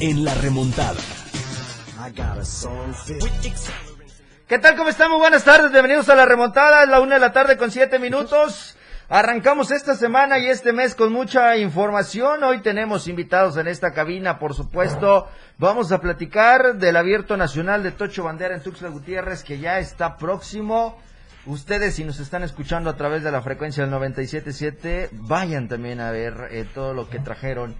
En La Remontada. ¿Qué tal? ¿Cómo estamos? Buenas tardes, bienvenidos a La Remontada. Es la una de la tarde con siete minutos. Arrancamos esta semana y este mes con mucha información. Hoy tenemos invitados en esta cabina, por supuesto. Vamos a platicar del Abierto Nacional de Tocho Bandera en Tuxtla Gutiérrez, que ya está próximo. Ustedes, si nos están escuchando a través de la frecuencia del 97.7, vayan también a ver eh, todo lo que trajeron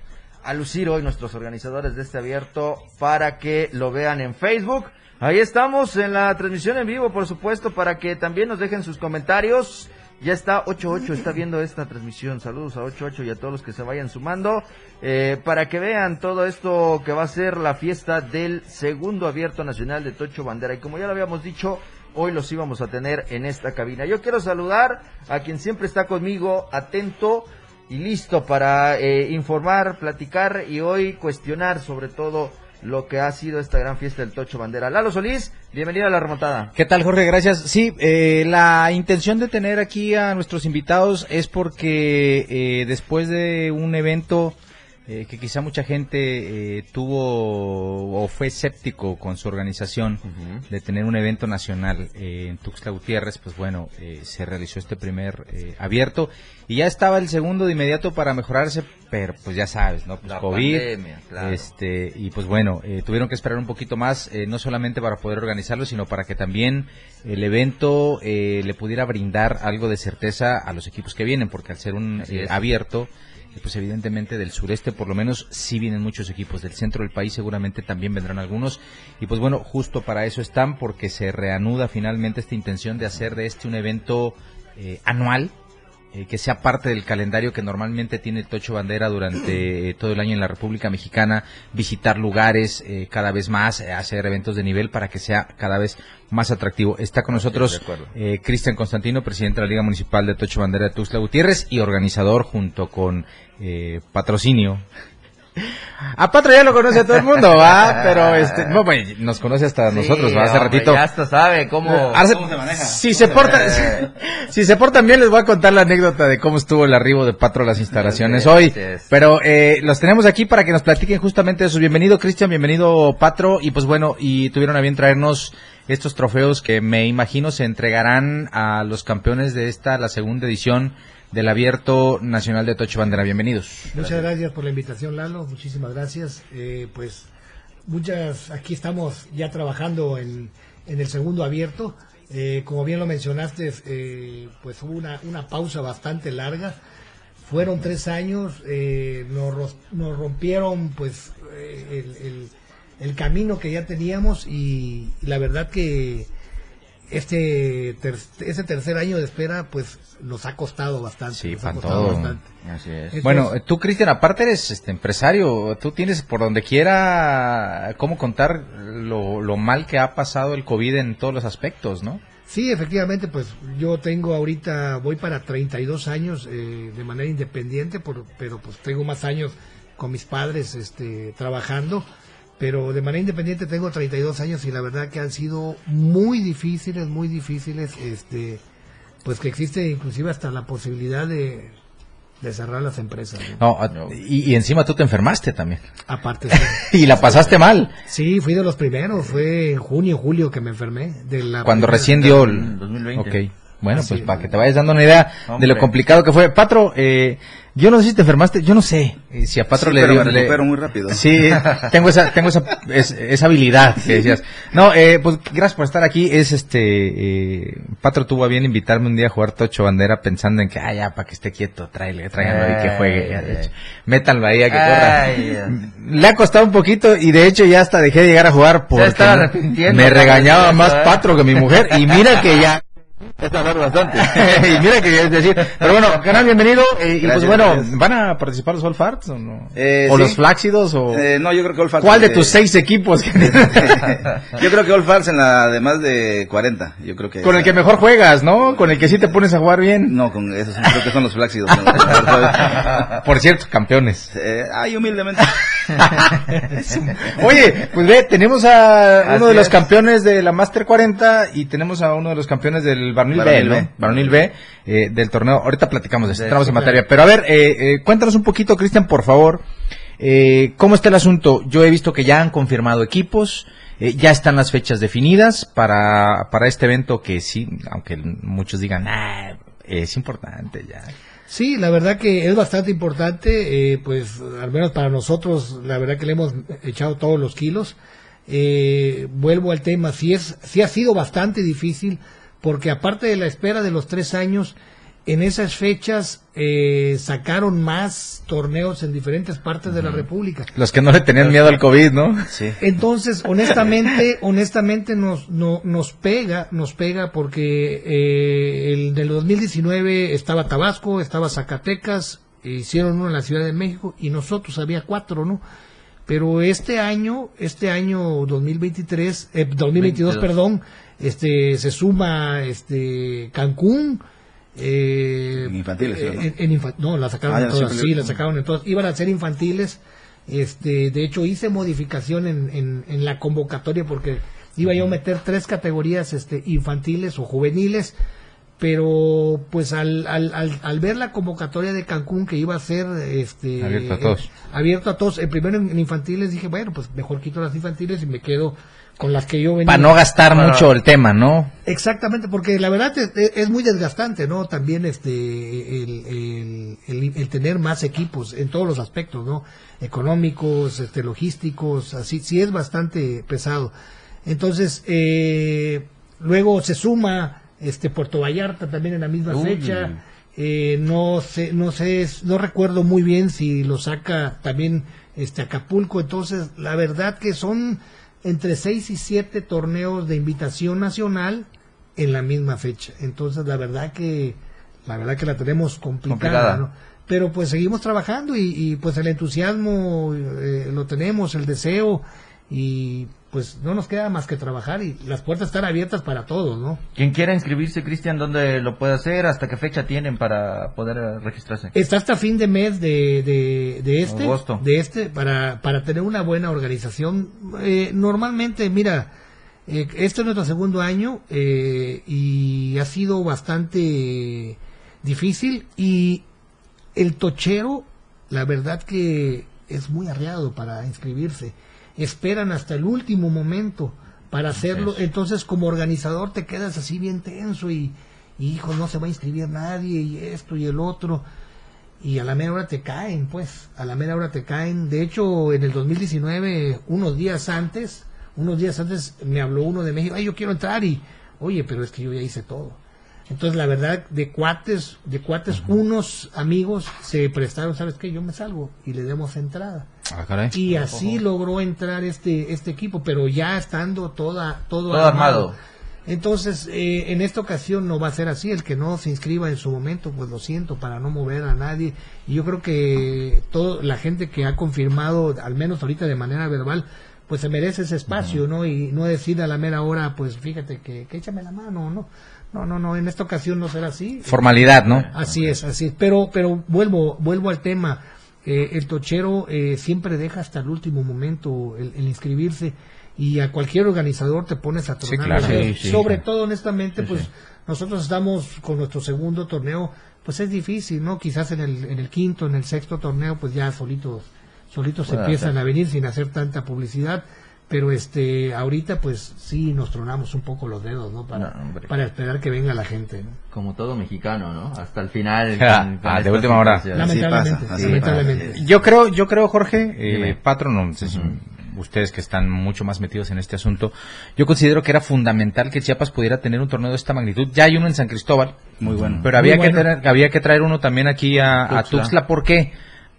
a lucir hoy nuestros organizadores de este abierto para que lo vean en Facebook. Ahí estamos en la transmisión en vivo, por supuesto, para que también nos dejen sus comentarios. Ya está 88, está viendo esta transmisión. Saludos a 88 y a todos los que se vayan sumando. Eh, para que vean todo esto que va a ser la fiesta del segundo abierto nacional de Tocho Bandera. Y como ya lo habíamos dicho, hoy los íbamos a tener en esta cabina. Yo quiero saludar a quien siempre está conmigo, atento y listo para eh, informar, platicar y hoy cuestionar sobre todo lo que ha sido esta gran fiesta del Tocho Bandera. Lalo Solís, bienvenido a la remontada. ¿Qué tal, Jorge? Gracias. Sí, eh, la intención de tener aquí a nuestros invitados es porque eh, después de un evento eh, que quizá mucha gente tuvo o fue escéptico con su organización de tener un evento nacional en Tuxtla Gutiérrez, pues bueno, se realizó este primer abierto. Y ya estaba el segundo de inmediato para mejorarse, pero pues ya sabes, ¿no? Pues COVID, este, y pues bueno, eh, tuvieron que esperar un poquito más, eh, no solamente para poder organizarlo, sino para que también el evento eh, le pudiera brindar algo de certeza a los equipos que vienen, porque al ser un abierto, pues evidentemente del sureste por lo menos sí vienen muchos equipos, del centro del país seguramente también vendrán algunos, y pues bueno, justo para eso están, porque se reanuda finalmente esta intención de hacer de este un evento anual, eh, que sea parte del calendario que normalmente tiene Tocho Bandera durante eh, todo el año en la República Mexicana, visitar lugares eh, cada vez más, hacer eventos de nivel para que sea cada vez más atractivo. Está con nosotros Cristian Constantino, presidente de la Liga Municipal de Tocho Bandera de Tuxtla Gutiérrez y organizador junto con patrocinio a Patro ya lo conoce a todo el mundo, ¿va? Pero este, nos conoce hasta nosotros, ¿va? Hace ratito. Ya hasta sabe cómo, se maneja. Si se porta, si, se portan bien, les voy a contar la anécdota de cómo estuvo el arribo de Patro a las instalaciones hoy. Pero eh, los tenemos aquí para que nos platiquen justamente de eso. Bienvenido, Cristian, bienvenido, Patro. Y pues bueno, y tuvieron a bien traernos estos trofeos que me imagino se entregarán a los campeones de esta, la segunda edición del Abierto Nacional de Tocho Bandera. Bienvenidos. Muchas gracias, por la invitación, Lalo. Muchísimas gracias. Eh, pues muchas, aquí estamos ya trabajando en, en el segundo abierto. Eh, como bien lo mencionaste, eh, pues hubo una, una, pausa bastante larga. Fueron tres años, nos, nos, rompieron pues el, el, el, camino que ya teníamos y la verdad que este ese tercer año de espera pues nos ha costado bastante. Sí, Bueno, tú Cristian, aparte eres este empresario, tú tienes por donde quiera cómo contar lo, lo mal que ha pasado el COVID en todos los aspectos, ¿no? Sí, efectivamente, pues yo tengo ahorita, voy para 32 años eh, de manera independiente, por, pero pues tengo más años con mis padres este, trabajando pero de manera independiente tengo 32 años y la verdad que han sido muy difíciles, muy difíciles, este, pues que existe inclusive hasta la posibilidad de, cerrar las empresas. No, y, encima tú te enfermaste también. Aparte. y la pasaste mal. Sí, fui de los primeros, fue en junio, julio que me enfermé. De la Cuando recién dio el... 2020. Bueno, pues para que te vayas dando una idea de lo complicado que fue. Patro, eh, yo no sé si te enfermaste, yo no sé eh, si a Patro le pero me recupero muy rápido. Sí, tengo esa, tengo esa, esa habilidad que decías. No, eh, pues gracias por estar aquí. Es este, eh, Patro tuvo a bien invitarme un día a jugar Tocho Bandera pensando en que, ah, ya, para que esté quieto, tráele, tráiganlo ahí que juegue. Métanlo ahí a que corra. Le ha costado un poquito y de hecho ya hasta dejé de llegar a jugar porque me regañaba más Patro que mi mujer y mira que ya Es hablar bastante. y mira que es decir, pero bueno, canal bienvenido eh, y pues Gracias, bueno, gracias. ¿van a participar los All Farts o no? Eh, o sí. los Flácidos o Eh, no, yo creo que All Fans, ¿Cuál de eh, tus seis equipos yo creo que All Fans en la de más de 40. Yo creo que con el que mejor juegas, ¿no? Con el que sí te pones a jugar bien. No, con esos creo que son los flácidos. Por cierto, campeones. eh, ay, humildemente. Oye, pues ve, tenemos a Así uno de los es. campeones de la Master 40 y tenemos a uno de los campeones del Barnil B, ¿no? B. Varonil B, eh, del torneo. Ahorita platicamos de eso, entramos en materia. Pero a ver, eh, eh, cuéntanos un poquito, Cristian, por favor. Eh, ¿Cómo está el asunto? Yo he visto que ya han confirmado equipos, eh, ya están las fechas definidas para, para este evento que sí, aunque muchos digan, ah, es importante ya. Sí, la verdad que es bastante importante, eh, pues al menos para nosotros, la verdad que le hemos echado todos los kilos. Eh, vuelvo al tema, sí, es, sí ha sido bastante difícil, porque aparte de la espera de los tres años, en esas fechas eh, sacaron más torneos en diferentes partes de la República. Los que no le tenían miedo al COVID, ¿no? Sí. Entonces, honestamente, honestamente nos, no- nos pega, nos pega porque eh, el del 2019 estaba Tabasco, estaba Zacatecas, e hicieron uno en la Ciudad de México y nosotros había cuatro, ¿no? Pero este año, este año 2023, eh, 2022, 22. perdón, este se suma este Cancún, eh, En infantiles, eh, ¿no? en- en infa- no, la sacaron Ah, en todas, sí, la sacaron en todas. Iban a ser infantiles. Este, de hecho, hice modificación en, en, en la convocatoria porque iba yo a meter tres categorías este, infantiles o juveniles, pero pues al, al, al, al ver la convocatoria de Cancún que iba a ser este, Abierto a todos. eh, abierto a todos, el primero en, en infantiles dije, bueno, pues mejor quito las infantiles y me quedo con las que yo venía. Para no gastar mucho el tema, ¿no? Exactamente, porque la verdad es, es muy desgastante, ¿no? También este el, el- el- el tener más equipos en todos los aspectos, ¿no? Económicos, este, logísticos, así, sí es bastante pesado. Entonces, eh, luego se suma este Puerto Vallarta también en la misma Uy. fecha. Eh, no sé, no sé, no recuerdo muy bien si lo saca también este Acapulco. Entonces, la verdad que son entre seis y siete torneos de invitación nacional en la misma fecha. Entonces, la verdad que la verdad que la tenemos complicada, Complicada. ¿no? Pero pues seguimos trabajando y, y, pues el entusiasmo eh, lo tenemos, el deseo y pues no nos queda más que trabajar y las puertas están abiertas para todos, ¿no? Quien quiera inscribirse, Cristian, ¿dónde lo puede hacer? ¿Hasta qué fecha tienen para poder eh, registrarse? Está hasta fin de mes de, de, de este, Agosto. de este para, para tener una buena organización. Eh, normalmente, mira, eh, este es nuestro segundo año eh, y ha sido bastante difícil y el tochero, la verdad que es muy arriado para inscribirse. Esperan hasta el último momento para hacerlo. Entonces, como organizador, te quedas así bien tenso y, y, hijo, no se va a inscribir nadie y esto y el otro. Y a la mera hora te caen, pues, a la mera hora te caen. De hecho, en el 2019, unos días antes, unos días antes me habló uno de México, ay, yo quiero entrar y, oye, pero es que yo ya hice todo. Entonces, la verdad, de cuates, de cuates, unos amigos se prestaron, ¿sabes qué? Yo me salgo y le demos entrada. Ah, caray. Y así logró entrar este, este equipo, pero ya estando toda, todo, Todo armado. Entonces, eh, en esta ocasión no va a ser así. El que no se inscriba en su momento, pues lo siento, para no mover a nadie. Y yo creo que toda la gente que ha confirmado, al menos ahorita de manera verbal, pues se merece ese espacio, ¿no? Y no decir a la mera hora, pues fíjate que, que échame la mano, ¿no? No, no, no, en esta ocasión no será así. Formalidad, ¿no? Así es, así es. Pero, pero vuelvo, vuelvo al tema. Eh, el tochero eh, siempre deja hasta el último momento el, el inscribirse y a cualquier organizador te pones a Sí, tronar claro. los dedos. Sí, sí, Sobre sí. todo, honestamente, pues nosotros estamos con nuestro segundo torneo, pues es difícil, ¿no? Quizás en el, en el quinto, en el sexto torneo, pues ya solitos, solitos Puede empiezan a venir sin hacer tanta publicidad. Pero este, ahorita pues sí nos tronamos un poco los dedos, ¿no? Para, No, para esperar que venga la gente, ¿no? Como todo mexicano, ¿no? Hasta el final. Ah, ah, de última hora. Lamentablemente, pasa. Yo creo, yo creo, Jorge, eh, no sé si ustedes que están mucho más metidos en este asunto, yo considero que era fundamental que Chiapas pudiera tener un torneo de esta magnitud. Ya hay uno en San Cristóbal, Muy bueno. pero había Muy que bueno. tener, había que traer uno también aquí a, a Tuxtla. Tuxtla. ¿Por qué?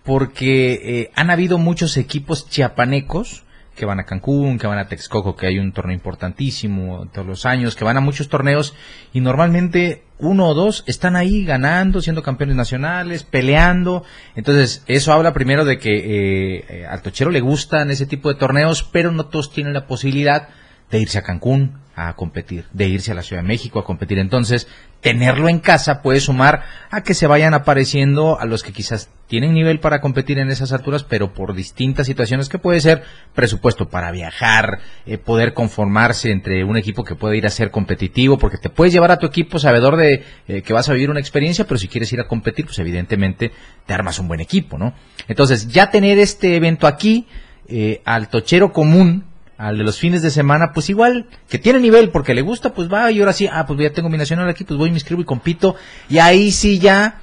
Porque eh, han habido muchos equipos chiapanecos que van a Cancún, que van a Texcoco, que hay un torneo importantísimo todos los años, que van a muchos torneos y normalmente uno o dos están ahí ganando, siendo campeones nacionales, peleando. Entonces, eso habla primero de que eh, eh, al tochero le gustan ese tipo de torneos, pero no todos tienen la posibilidad de irse a Cancún a competir, de irse a la Ciudad de México a competir. Entonces, tenerlo en casa puede sumar a que se vayan apareciendo a los que quizás tienen nivel para competir en esas alturas, pero por distintas situaciones que puede ser presupuesto para viajar, eh, poder conformarse entre un equipo que puede ir a ser competitivo, porque te puedes llevar a tu equipo sabedor de eh, que vas a vivir una experiencia, pero si quieres ir a competir, pues evidentemente te armas un buen equipo, ¿no? Entonces, ya tener este evento aquí, eh, al tochero común, al de los fines de semana, pues igual, que tiene nivel porque le gusta, pues va y ahora sí, ah, pues ya tengo mi nacional aquí, pues voy, me inscribo y compito, y ahí sí ya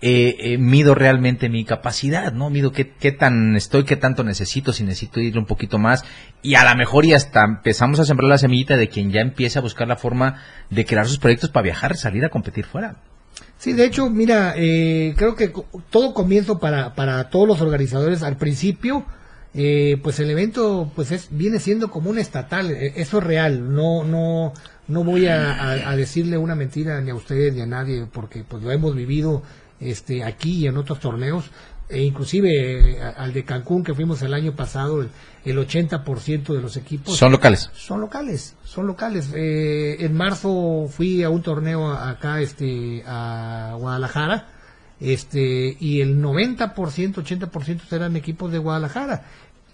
eh, eh, mido realmente mi capacidad, ¿no? Mido qué, qué tan estoy, qué tanto necesito, si necesito ir un poquito más, y a lo mejor y hasta empezamos a sembrar la semillita de quien ya empieza a buscar la forma de crear sus proyectos para viajar, salir a competir fuera. Sí, de hecho, mira, eh, creo que todo comienzo para, para todos los organizadores al principio, eh, pues el evento pues es, viene siendo como un estatal, eh, eso es real, no, no, no voy a, a- a decirle una mentira ni a ustedes ni a nadie, porque pues lo hemos vivido este aquí y en otros torneos, e inclusive eh, al de Cancún que fuimos el año pasado, el, el 80% de los equipos Son locales. son locales, son locales. Eh, en marzo fui a un torneo acá, este, a Guadalajara, este, y el 90%, 80% eran equipos de Guadalajara.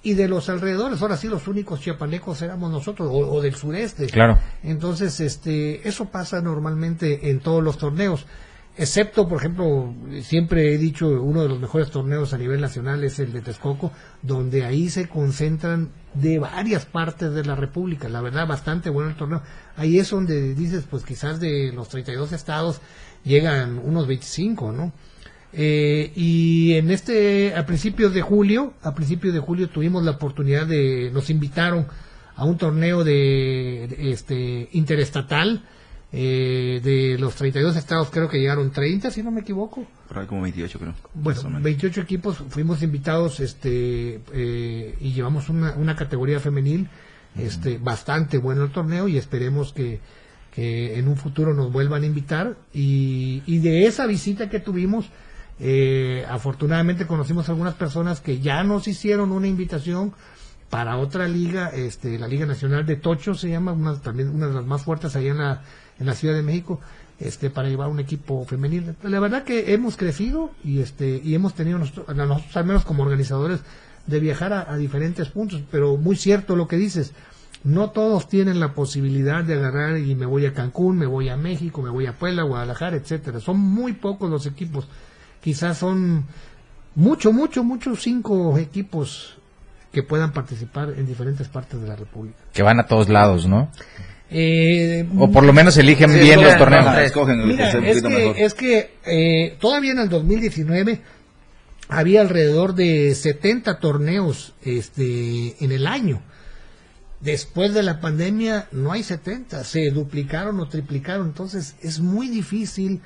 Y de los alrededores, ahora sí los únicos chiapanecos éramos nosotros, o, o del sureste. Claro. Entonces, este, eso pasa normalmente en todos los torneos. Excepto, por ejemplo, siempre he dicho, uno de los mejores torneos a nivel nacional es el de Texcoco, donde ahí se concentran de varias partes de la República. La verdad, bastante bueno el torneo. Ahí es donde dices, pues quizás de los 32 estados llegan unos 25, ¿no? Eh, y en este, a principios de julio, a principios de julio tuvimos la oportunidad de, nos invitaron a un torneo de, de, este interestatal eh, de los 32 estados, creo que llegaron 30, si no me equivoco. Por ahí como 28 creo. Bueno, Más o menos. 28 equipos fuimos invitados este eh, y llevamos una, una categoría femenil este bastante bueno el torneo y esperemos que, que en un futuro nos vuelvan a invitar y, y de esa visita que tuvimos eh, afortunadamente conocimos algunas personas que ya nos hicieron una invitación para otra liga, este, la Liga Nacional de Tocho se llama, una, también una de las más fuertes allá en la, en la Ciudad de México, este, para llevar un equipo femenil. La verdad que hemos crecido y este, y hemos tenido nosotros, nosotros al menos como organizadores, de viajar a, a diferentes puntos, pero muy cierto lo que dices, no todos tienen la posibilidad de agarrar y me voy a Cancún, me voy a México, me voy a Puebla, Guadalajara, etcétera. Son muy pocos los equipos. Quizás son mucho, mucho, mucho cinco equipos que puedan participar en diferentes partes de la República. Que van a todos lados, ¿no? Eh, O por lo menos eligen Sí, bien los torneos. Mira, que, mejor. es que eh, todavía en el 2019 había alrededor de 70 torneos este, en el año. Después de la pandemia no hay 70, se duplicaron o triplicaron, entonces es muy difícil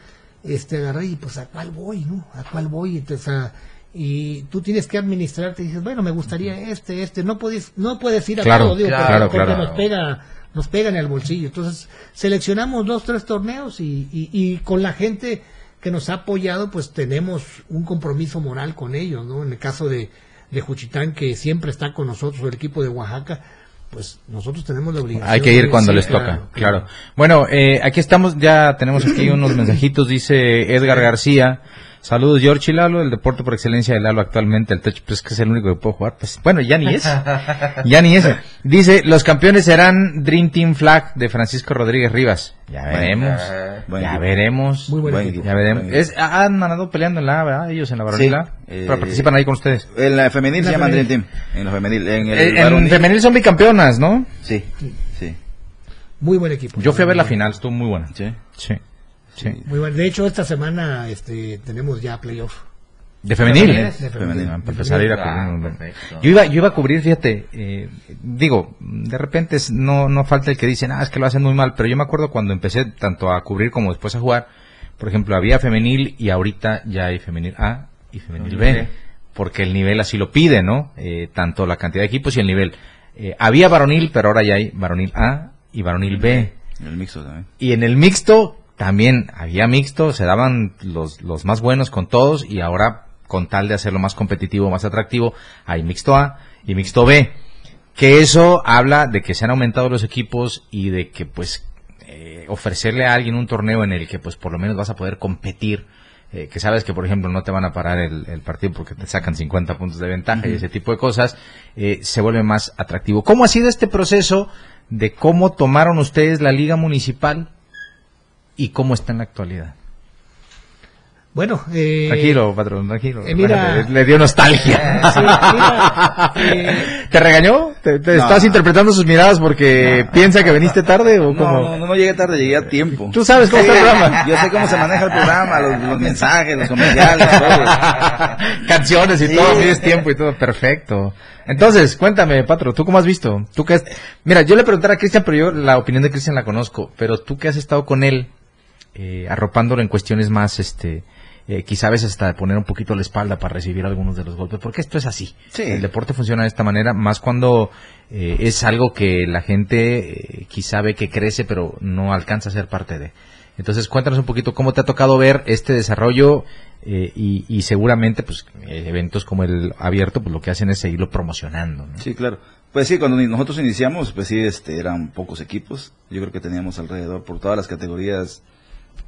este agarrar y pues a cuál voy, ¿no? A cuál voy, entonces, a- y tú tienes que administrarte y dices, bueno, me gustaría este, este, no puedes no puedes ir a Claro, todo, digo, claro, porque, porque claro. nos pega nos pega en el bolsillo. Entonces, seleccionamos dos, tres torneos y, y, y con la gente que nos ha apoyado, pues tenemos un compromiso moral con ellos, ¿no? En el caso de, de Juchitán, que siempre está con nosotros, el equipo de Oaxaca, pues nosotros tenemos la obligación. Hay que ir cuando les claro, toca, claro. Bueno, eh, aquí estamos, ya tenemos aquí unos mensajitos, dice Edgar García. Saludos, George y Lalo, el deporte por excelencia de Lalo actualmente, el touch, pues es que es el único que puedo jugar. Pues bueno, ya ni es. ya ni es. Dice, los campeones serán Dream Team Flag de Francisco Rodríguez Rivas. Ya veremos. Buen ya veremos. Muy buen equipo. Ya veremos. Buen equipo. Es, han andado peleando en la A, ¿verdad? Ellos en la varonila. Sí, eh, pero participan ahí con ustedes. En la femenil se La llama Dream. Team. En la femenil. En el Eh, en femenil son bicampeonas, ¿no? Sí, sí. Muy buen equipo. Yo fui a ver la final, estuvo muy buena. Sí. Sí. Sí. Muy bueno. De hecho, esta semana este, tenemos ya playoff. ¿De femenil? De Femenil. femenil. Ah, para empezar a ir a cubrir. perfecto. Yo iba, yo iba a cubrir, fíjate, eh, digo, de repente es- no, no falta el que dicen, ah, es que lo hacen muy mal, pero yo me acuerdo cuando empecé tanto a cubrir como después a jugar, por ejemplo, había femenil y ahorita ya hay femenil A y femenil B, porque el nivel así lo pide, ¿no? Eh, tanto la cantidad de equipos y el nivel. Eh, había varonil, pero ahora ya hay varonil A y varonil B. El mixto también. Y en el mixto también había mixto, se daban los, los más buenos con todos y ahora con tal de hacerlo más competitivo, más atractivo, hay mixto A y mixto B. Que eso habla de que se han aumentado los equipos y de que pues eh, ofrecerle a alguien un torneo en el que pues por lo menos vas a poder competir, eh, que sabes que por ejemplo no te van a parar el, el partido porque te sacan 50 puntos de ventaja y ese tipo de cosas, eh, se vuelve más atractivo. ¿Cómo ha sido este proceso de cómo tomaron ustedes la liga municipal y cómo está en la actualidad? Bueno, eh, Tranquilo, patrón, tranquilo. eh, mira- le, le dio nostalgia. sí, mira, eh, ¿Te regañó? ¿Te, te No. estás interpretando sus miradas porque piensa que viniste tarde o cómo? No, no, no llegué tarde, llegué a tiempo. Tú sabes cómo está el programa. Yo sé cómo se maneja el programa, los, los mensajes, los comerciales, todo. Canciones y Sí. todo, mides tiempo y todo, perfecto. Entonces, cuéntame, Patro, ¿tú cómo has visto? Tú que has- Mira, yo le preguntaré a Cristian, pero yo la opinión de Cristian la conozco, pero tú que has estado con él, eh, arropándolo en cuestiones más, este, eh, quizá a veces hasta poner un poquito la espalda para recibir algunos de los golpes, porque esto es así. Sí. El deporte funciona de esta manera, más cuando eh, es algo que la gente eh, quizá ve que crece, pero no alcanza a ser parte de. Entonces, cuéntanos un poquito cómo te ha tocado ver este desarrollo eh, y, y seguramente, pues, eventos como el abierto, pues lo que hacen es seguirlo promocionando. ¿no? Sí, claro. Pues sí, cuando nosotros iniciamos, pues sí, este, eran pocos equipos. Yo creo que teníamos alrededor, por todas las categorías,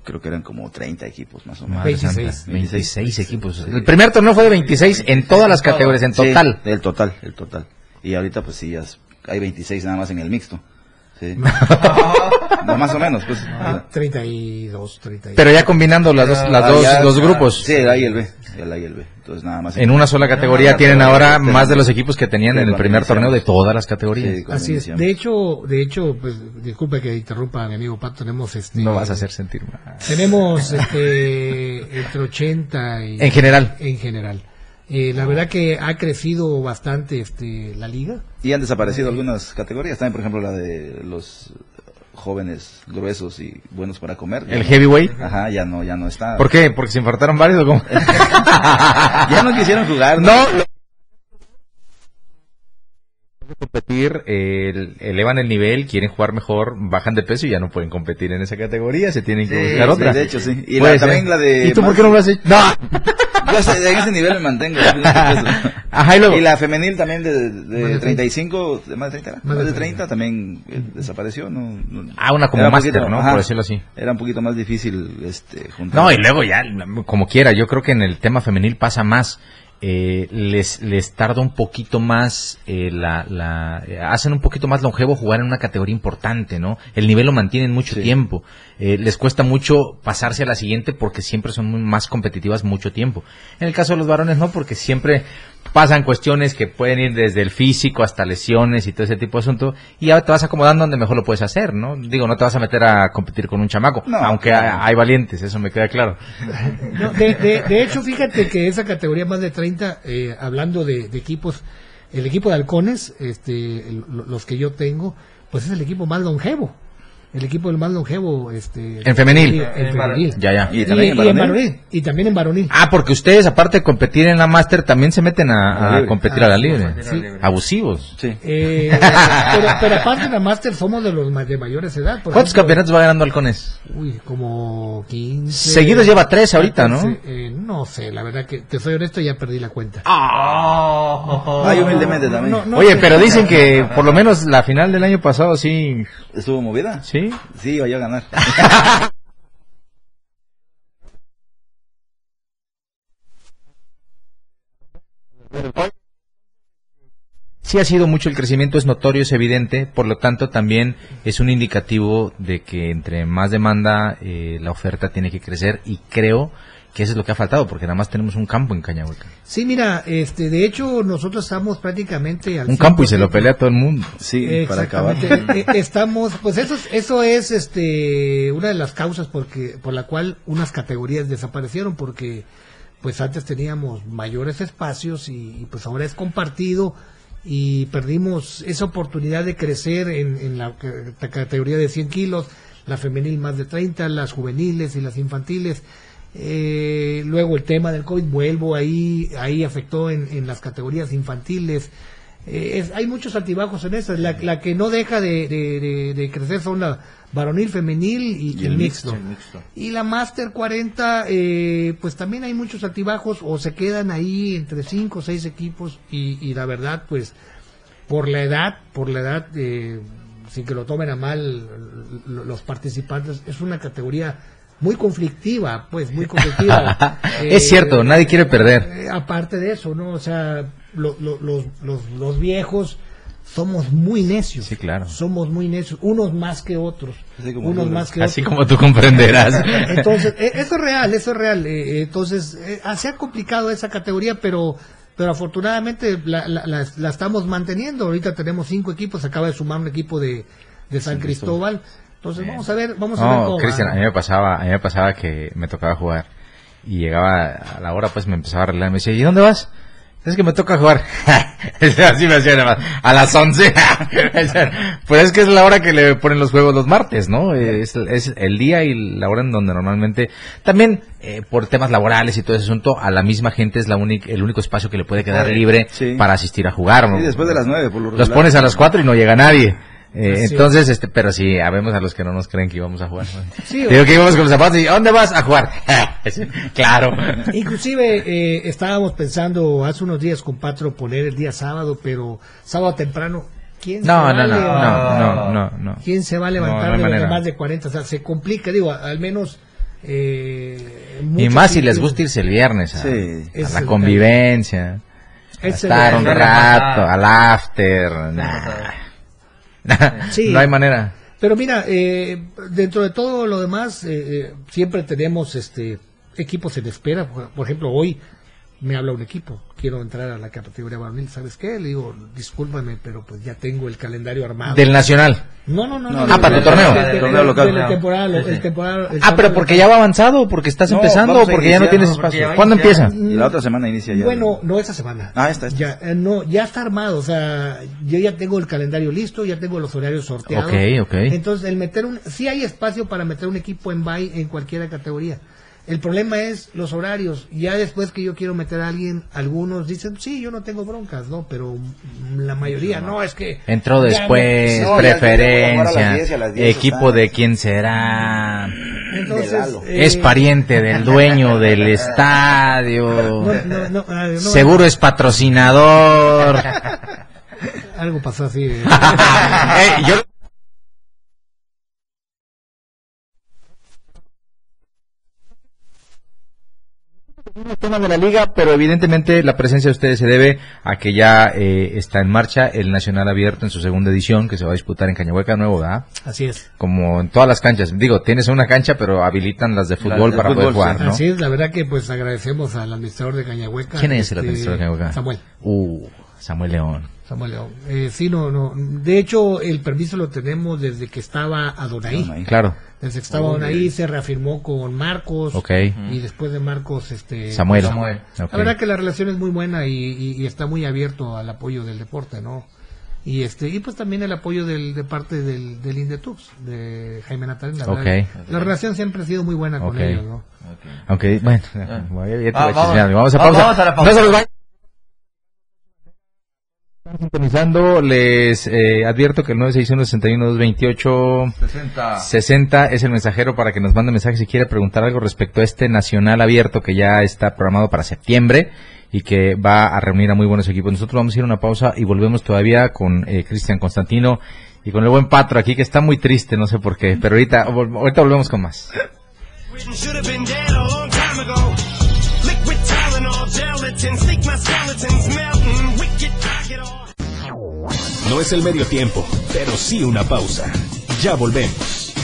creo que eran como 30 equipos más o menos. Madre 26. santa, 26 equipos. El primer torneo fue de 26 en todas las categorías, en Sí, total. el total, el total. Y ahorita pues sí, ya hay 26 nada más en el mixto. Sí. No, más o menos, pues. ah, 32, 32. Pero ya combinando las dos, las Ah, dos, ya- los grupos. Sí, el A y el B. El A y el B. Entonces nada más. En una sola categoría tienen ahora más de los equipos que tenían en el primer torneo de todas las categorías. Sí, Así es. De hecho, de hecho, pues, disculpe que interrumpa mi amigo Pato, tenemos este... No vas a hacer sentir mal. Tenemos este, entre 80 y... En general. En general. Eh, la verdad que ha crecido bastante este, la liga. Y han desaparecido algunas categorías. También, por ejemplo, la de los jóvenes gruesos y buenos para comer. El heavyweight. Ajá, ya no, ya no está. ¿Por qué? ¿Porque se infartaron varios o cómo? Ya no quisieron jugar. No. competir, eh, elevan el nivel, quieren jugar mejor, bajan de peso y ya no pueden competir en esa categoría, se tienen que Sí, buscar sí, otra. de hecho, sí. Y la- también la de ¿Y tú por qué no lo has hecho? ¡No! Yo sé, en ese nivel me mantengo. Ajá, y luego. Y la femenil también de, de de 35, de más de 30, ¿era? Más más de de 30 también eh, desapareció. No, no- Ah, una como un máster, ¿no? ajá, Por decirlo así. Era un poquito más difícil este, juntar. No, y luego ya, como quiera, yo creo que en el tema femenil pasa más. Eh, les, les tarda un poquito más, eh, la, la, eh, hacen un poquito más longevo jugar en una categoría importante, ¿no? El nivel lo mantienen mucho Sí. tiempo. Eh, les cuesta mucho pasarse a la siguiente porque siempre son muy más competitivas mucho tiempo. En el caso de los varones no, porque siempre pasan cuestiones que pueden ir desde el físico hasta lesiones y todo ese tipo de asunto y ya te vas acomodando donde mejor lo puedes hacer, ¿no? Digo, no te vas a meter a competir con un chamaco, No, aunque claro. hay, hay valientes, eso me queda claro. No, de, de- de hecho, fíjate que esa categoría más de 30, eh, hablando de, de equipos, el equipo de halcones, este, el- los que yo tengo, pues es el equipo más longevo. El equipo del más longevo, este. En femenil. En femenil. Ya, ya. Y Y, también en y varonil. varonil. Y también en varonil. Ah, porque ustedes, aparte de competir en la máster, también se meten a, A la a libre. competir a la Ah, libre. sí. Abusivos. Sí. Eh, pero, pero aparte de la máster somos de los de mayores edad. por ¿Cuántos ejemplo, campeonatos va ganando Halcones? Uy, como 15. Seguidos lleva tres ahorita, ¿no? Eh, no sé, la verdad que te soy honesto, ya perdí la cuenta. Ay, humildemente también. no, no. Oye, pero dicen que por lo menos la final del año pasado sí. ¿Estuvo movida? ¿Sí? Sí, yo a ganar. Sí ha sido mucho el crecimiento, es notorio, es evidente, por lo tanto también es un indicativo de que entre más demanda eh, la oferta tiene que crecer y creo que eso es lo que ha faltado, porque nada más tenemos un campo en Cañahueca. Sí, mira, este, de hecho nosotros estamos prácticamente al Un campo y se lo 100%. pelea todo el mundo. Sí, para acabar. Exactamente. Eh, Estamos, pues eso, es- eso es este una de las causas porque, por la cual unas categorías desaparecieron porque pues antes teníamos mayores espacios y, y, pues ahora es compartido y perdimos esa oportunidad de crecer en, en la, la categoría de 100 kilos, la femenil más de 30, las juveniles y las infantiles. Eh, luego el tema del COVID, vuelvo ahí, ahí afectó en, en las categorías infantiles. eh, es- hay muchos altibajos en esa. La, la que no deja de, de- de- de crecer son la varonil, femenil y, Y el el mixto. mixto. Y la Master 40, eh, pues también hay muchos altibajos o se quedan ahí entre 5 o 6 equipos y, y la verdad, pues por la edad, por la edad, eh, sin que lo tomen a mal los participantes, es una categoría muy conflictiva, pues muy conflictiva. Es cierto, nadie quiere perder. eh, aparte de eso, ¿no? O sea, lo- lo- los, los, los viejos somos muy necios. Sí, claro. Somos muy necios, unos más que otros. Así como unos tú, más que Así otros. como tú comprenderás. Entonces, eh, eso es real, eso es real. eh, eh, entonces, eh, ah, se ha complicado esa categoría, pero pero afortunadamente la, la, la- la estamos manteniendo. Ahorita tenemos cinco equipos, acaba de sumar un equipo de, de San Cristóbal. Entonces, vamos a ver, vamos a ver No, cómo. Cristian, a mí me pasaba, a mí me pasaba que me tocaba jugar y llegaba a la hora, pues me empezaba a arreglar, me decía, ¿y dónde vas? Es que me toca jugar. Así me hacía nada más. A las 11. pues es que es la hora que le ponen los juegos los martes, ¿no? Es, es el día y la hora en donde normalmente, también eh, por temas laborales y todo ese asunto, a la misma gente es la única, el único espacio que le puede quedar libre Sí. para asistir a jugar. ¿no? Sí, después de las nueve, por lo Los regular. pones a las 4 y no llega nadie. Eh, entonces, este, pero sí, habemos a los que no nos creen que íbamos a jugar. ¿no? Sí, Digo que íbamos con los zapatos y ¿a dónde vas a jugar? claro. Inclusive eh, estábamos pensando hace unos días con Patro poner el día sábado, pero sábado temprano, ¿quién se No, va no, a no, levantar? no, no, no, no. ¿Quién se va a No, levantar no de, manera. más de 40? O sea, se complica, digo, al menos... Eh, Y más si les gusta irse el viernes a, Sí. a la convivencia, a estar un rato, al after. nah. Sí. no hay manera. Pero mira, eh, dentro de todo lo demás, eh, eh, siempre tenemos este equipos en espera. Por, por ejemplo, hoy me habla un equipo, quiero entrar a la categoría varonil. ¿Sabes qué? Le digo, discúlpame, pero pues ya tengo el calendario armado. Del Nacional. No, no, no. No, no, ah, para tu torneo. Torneo local. el temporal- el Ah, pero torneo porque ya va avanzado o porque estás No, empezando o porque ya no tienes espacio. ¿Cuándo iniciar. empieza? Y la otra semana inicia ya. Bueno, no esta semana. Ah, esta, esta. Ya, eh, no, ya está armado, o sea, yo ya tengo el calendario listo, ya tengo los horarios sorteados. Ok, ok. Entonces, el meter un, sí hay espacio para meter un equipo en bay en cualquier categoría. El problema es los horarios. Ya después que yo quiero meter a alguien, algunos dicen, sí, yo no tengo broncas, ¿no? Pero la mayoría, no, es que... Entró después, no, preferencia, las 10 y a las 10 equipo de quién será, entonces, eh, es pariente del dueño del estadio, no, no, no, no, seguro es patrocinador. Algo pasó así. eh. Eh, yo- el tema de la liga, pero evidentemente la presencia de ustedes se debe a que ya eh, está en marcha el Nacional Abierto en su segunda edición, que se va a disputar en Cañahueca Nuevo, ¿verdad? Así es. Como en todas las canchas. Digo, tienes una cancha, pero habilitan las de fútbol de para poder fútbol, jugar, sí. ¿no? Así es, la verdad que pues agradecemos al administrador de Cañahueca. ¿Quién es el este, administrador de Cañahueca? Samuel. Uh, Samuel León. Samuel León. Eh, sí, no, no. De hecho, el permiso lo tenemos desde que estaba Adonai. Adonai. Claro. Desde que estaba Adonai se reafirmó con Marcos. Ok. Y después de Marcos, este... Samuel. Samuel. Ok. La verdad que la relación es muy buena y, y- y está muy abierto al apoyo del deporte, ¿no? Y este y pues también el apoyo del, de parte del, del Indetux, de Jaime Natal. La, Ok. verdad, la relación siempre ha sido muy buena con Ok. ellos, ¿no? Aunque, bueno, ya te voy a Ah, vamos. vamos a Vamos- pausa. vamos a la pausa. No se los vayan. Están sintonizando, les eh, advierto que el 961-61-228 60. 60 es el mensajero para que nos mande mensaje si quiere preguntar algo respecto a este nacional abierto que ya está programado para septiembre y que va a reunir a muy buenos equipos. Nosotros vamos a ir a una pausa y volvemos todavía con eh, Cristian Constantino y con el buen Patro aquí que está muy triste, no sé por qué, pero ahorita, ahorita volvemos con más. No es el medio tiempo, pero sí una pausa. Ya volvemos.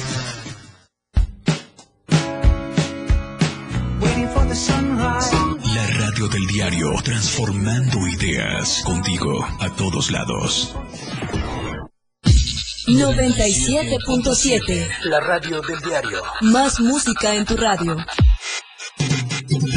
La radio del diario, transformando ideas contigo a todos lados. 97.7. La radio del diario. Más música en tu radio.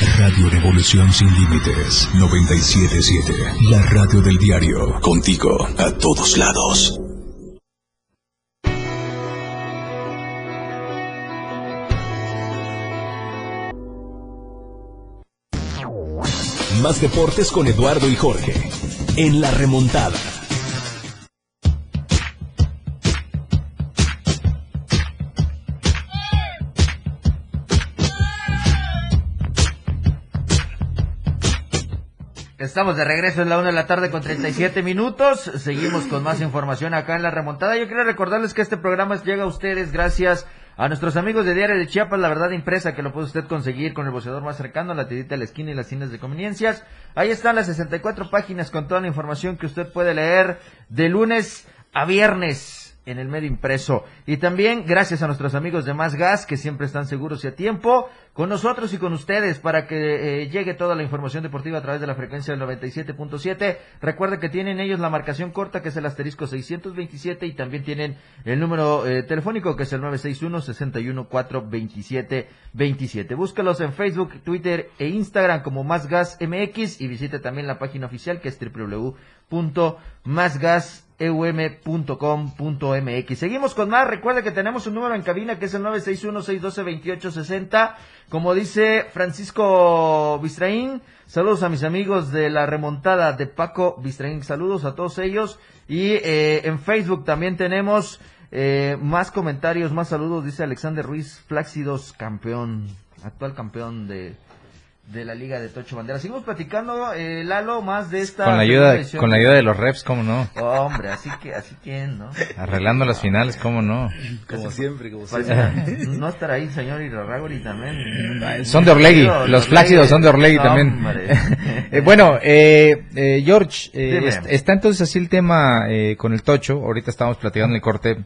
Radio Revolución Sin Límites 977. La radio del diario. Contigo a todos lados. Más deportes con Eduardo y Jorge. En la remontada. Estamos de regreso en la una de la tarde con 37 minutos. Seguimos con más información acá en la remontada. Yo quiero recordarles que este programa llega a ustedes gracias a nuestros amigos de Diario de Chiapas, la verdad impresa, que lo puede usted conseguir con el boceador más cercano, la tiendita de la esquina y las tiendas de conveniencias. Ahí están las 64 páginas con toda la información que usted puede leer de lunes a viernes en el medio impreso. Y también gracias a nuestros amigos de Más Gas, que siempre están seguros y a tiempo, con nosotros y con ustedes para que eh, llegue toda la información deportiva a través de la frecuencia del 97.7. Recuerde que tienen ellos la marcación corta, que es el asterisco 627, y también tienen el número eh, telefónico, que es el 961-614-2727. Búscalos en Facebook, Twitter e Instagram como Más Gas MX y visite también la página oficial, que es www.másgaseum.com.mx. Seguimos con más. Recuerde que tenemos un número en cabina que es el 961-612-2860. Como dice Francisco Bistraín, saludos a mis amigos de la remontada de Paco Bistraín. Saludos a todos ellos. Y eh, en Facebook también tenemos eh, más comentarios, más saludos. Dice Alexander Ruiz, Flácidos, campeón, actual campeón de de la Liga de Tocho Bandera. Seguimos platicando, eh, Lalo, más de esta... Con la ayuda, con la ayuda de los reps, cómo no. Hombre, así que, así que, ¿no? Arreglando las finales, cómo no. Como siempre, como Parece no estar ahí, señor Irarrágori también. Son de Orlegui, Digo, los flácidos son de Orlegui también. Hombre. Eh, bueno, eh, eh, George, eh, está entonces así el tema eh, con el tocho. Ahorita estamos platicando en el corte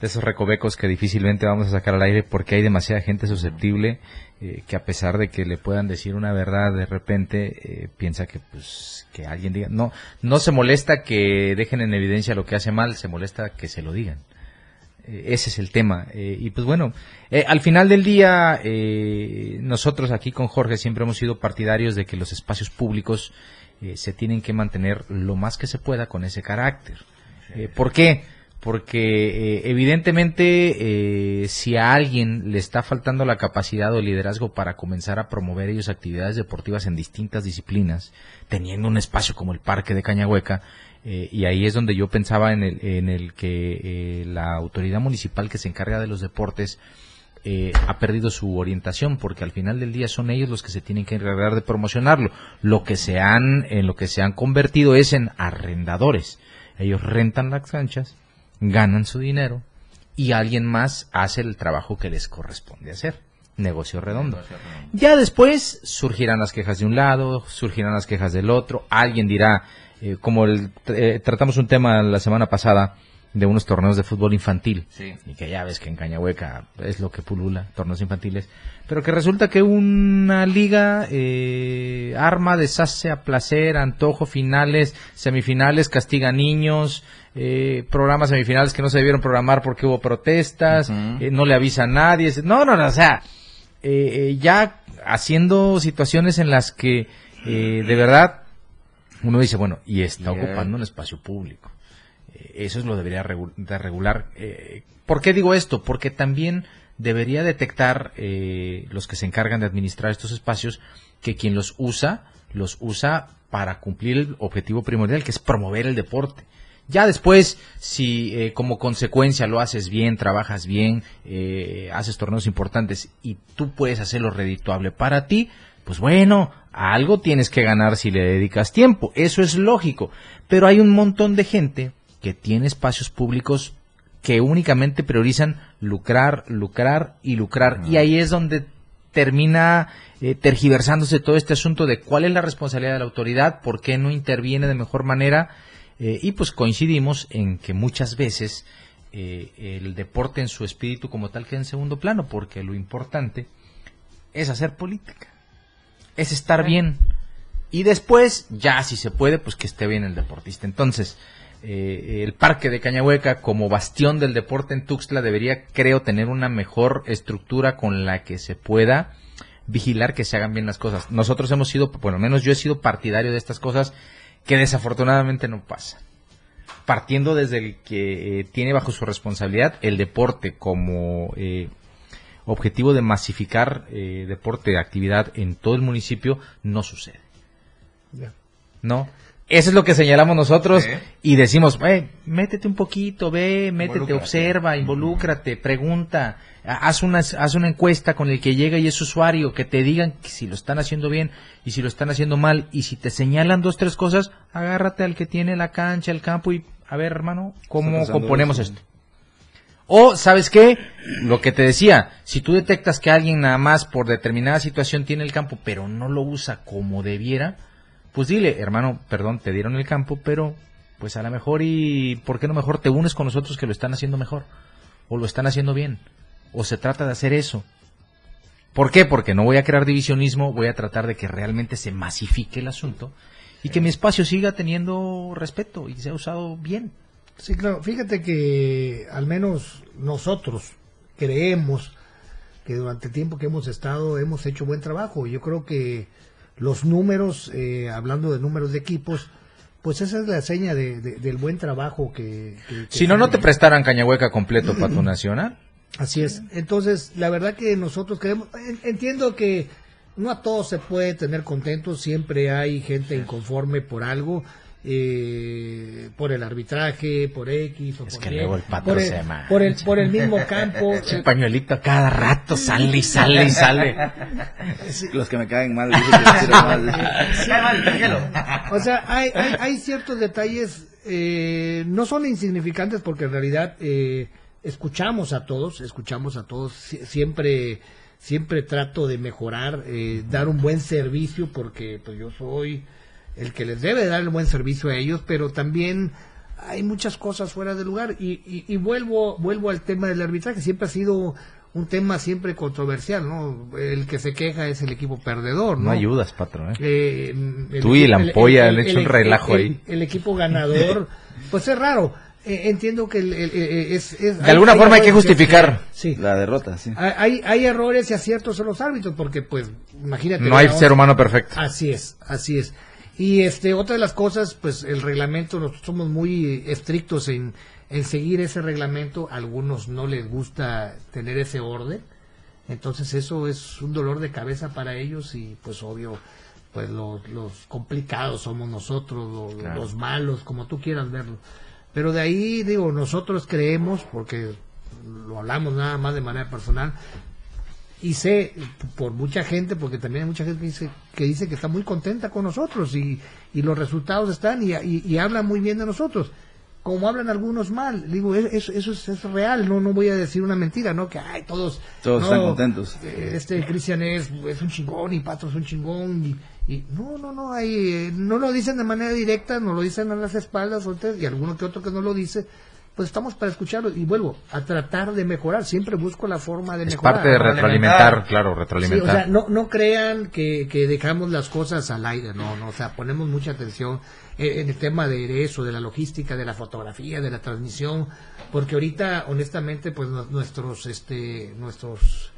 de esos recovecos que difícilmente vamos a sacar al aire porque hay demasiada gente susceptible eh, que a pesar de que le puedan decir una verdad de repente eh, piensa que pues que alguien diga no no se molesta que dejen en evidencia lo que hace mal se molesta que se lo digan Eh, ese es el tema. Y pues bueno, al final del día, nosotros aquí con Jorge siempre hemos sido partidarios de que los espacios públicos se tienen que mantener lo más que se pueda con ese carácter. ¿Por qué? Porque eh, evidentemente eh, si a alguien le está faltando la capacidad o el liderazgo para comenzar a promover ellos actividades deportivas en distintas disciplinas, teniendo un espacio como el Parque de Cañahueca, eh, y ahí es donde yo pensaba en el, en el que eh, la autoridad municipal que se encarga de los deportes eh, ha perdido su orientación porque al final del día son ellos los que se tienen que encargar de promocionarlo. Lo que se han, en lo que se han convertido es en arrendadores. Ellos rentan las canchas, ganan su dinero y alguien más hace el trabajo que les corresponde hacer. Negocio redondo. Ya después surgirán las quejas de un lado, surgirán las quejas del otro. Alguien dirá, eh, como el- eh, tratamos un tema la semana pasada de unos torneos de fútbol infantil, Sí. y que ya ves que en Cañahueca es lo que pulula, torneos infantiles, pero que resulta que una liga eh, arma, deshace a placer, antojo, finales, semifinales, castiga niños, eh, programas semifinales que no se debieron programar porque hubo protestas, eh, no le avisa a nadie, no, no, no, o sea, eh, eh, ya haciendo situaciones en las que de verdad uno dice, bueno, y está Yeah. ocupando un espacio público. Eso es lo debería regu- de regular. Eh, ¿Por qué digo esto? Porque también debería detectar eh, los que se encargan de administrar estos espacios que quien los usa, los usa para cumplir el objetivo primordial, que es promover el deporte. Ya después, si eh, como consecuencia lo haces bien, trabajas bien, eh, haces torneos importantes y tú puedes hacerlo redituable para ti, pues bueno, algo tienes que ganar si le dedicas tiempo. Eso es lógico. Pero hay un montón de gente que tiene espacios públicos que únicamente priorizan lucrar, lucrar y lucrar. Y ahí es donde termina eh, tergiversándose todo este asunto de cuál es la responsabilidad de la autoridad, por qué no interviene de mejor manera, eh, y pues coincidimos en que muchas veces eh, el deporte en su espíritu como tal queda en segundo plano, porque lo importante es hacer política, es estar bien, y después, ya si se puede, pues que esté bien el deportista. Entonces, eh, el parque de Cañahueca como bastión del deporte en Tuxtla debería, creo, tener una mejor estructura con la que se pueda vigilar que se hagan bien las cosas. Nosotros hemos sido, por lo menos yo he sido partidario de estas cosas que desafortunadamente no pasan. Partiendo desde el que eh, tiene bajo su responsabilidad el deporte como eh, objetivo de masificar eh, deporte, actividad en todo el municipio, no sucede. ¿no? Eso es lo que señalamos nosotros y decimos, "Eh, métete un poquito, ve, métete, Involúcrate. observa, involúcrate, pregunta, ha- haz una, haz una encuesta con el que llega y es usuario, que te digan que si lo están haciendo bien y si lo están haciendo mal y si te señalan dos, tres cosas, agárrate al que tiene la cancha, el campo y, a ver hermano, ¿cómo componemos esto? O, ¿sabes qué? Lo que te decía, si tú detectas que alguien nada más por determinada situación tiene el campo, pero no lo usa como debiera, pues dile, hermano, perdón, te dieron el campo, pero pues a lo mejor y ¿por qué no mejor te unes con nosotros que lo están haciendo mejor? O lo están haciendo bien. O se trata de hacer eso. ¿Por qué? Porque no voy a crear divisionismo, voy a tratar de que realmente se masifique el asunto y que mi espacio siga teniendo respeto y sea usado bien. Sí, claro. Fíjate que al menos nosotros creemos que durante el tiempo que hemos estado hemos hecho buen trabajo. Yo creo que los números, eh, hablando de números de equipos, pues esa es la seña de- de- del buen trabajo que... que- que Si no, no te prestaran Cañahueca completo para tu nacional. Así es. Entonces, la verdad que nosotros queremos, en- entiendo que no a todos se puede tener contentos, siempre hay gente inconforme por algo, eh, por el arbitraje, por X o Es por que luego el por el, se por el, por el mismo campo. El pañuelito a cada rato sale y sale y sale. Los que me caen mal, dicen que. O sea, hay, hay, hay ciertos detalles, eh, no son insignificantes porque en realidad eh, escuchamos a todos, escuchamos a todos, Sie- siempre, siempre trato de mejorar, eh, dar un buen servicio porque pues yo soy el que les debe dar el buen servicio a ellos, pero también hay muchas cosas fuera de lugar y, y, y vuelvo, vuelvo al tema del arbitraje, siempre ha sido un tema siempre controversial, ¿no? El que se queja es el equipo perdedor, ¿no? No ayudas, patrón. ¿eh? Eh, el Tú y el equipo- ampolla han hecho un relajo el- ahí. El, equipo ganador, pues es raro. Eh, entiendo que el- el- es, es- De alguna forma hay que justificar. Sí. La derrota, sí. Hay, hay errores y aciertos en los árbitros, porque pues, imagínate. No hay la ser humano perfecto. Así es, así es. Y este, otra de las cosas, pues el reglamento, nosotros somos muy estrictos en, en seguir ese reglamento. A algunos no les gusta tener ese orden. Entonces eso es un dolor de cabeza para ellos y pues obvio, pues los, los complicados somos nosotros, los, Claro. los malos, como tú quieras verlo. Pero de ahí, digo, nosotros creemos, porque lo hablamos nada más de manera personal, y sé por mucha gente, porque también hay mucha gente que dice que, dice que está muy contenta con nosotros y, y los resultados están y, y, y hablan muy bien de nosotros. Como hablan algunos mal, digo, eso, eso es, es real, no no voy a decir una mentira, ¿no? Que, ay, todos... Todos no, están contentos. eh, Este Cristian es, es un chingón y Patro es un chingón y, y no, no, no, hay, eh, no lo dicen de manera directa, no lo dicen a las espaldas y alguno que otro que no lo dice, pues estamos para escucharlo y vuelvo a tratar de mejorar, siempre busco la forma de Es mejorar. parte de retroalimentar, claro, Sí, o retroalimentar. sea, no, no crean que, que dejamos las cosas al aire, no, no, o sea, ponemos mucha atención en, en el tema de eso, de la logística, de la fotografía, de la transmisión, porque ahorita, honestamente, pues nu- nuestros, este, nuestros,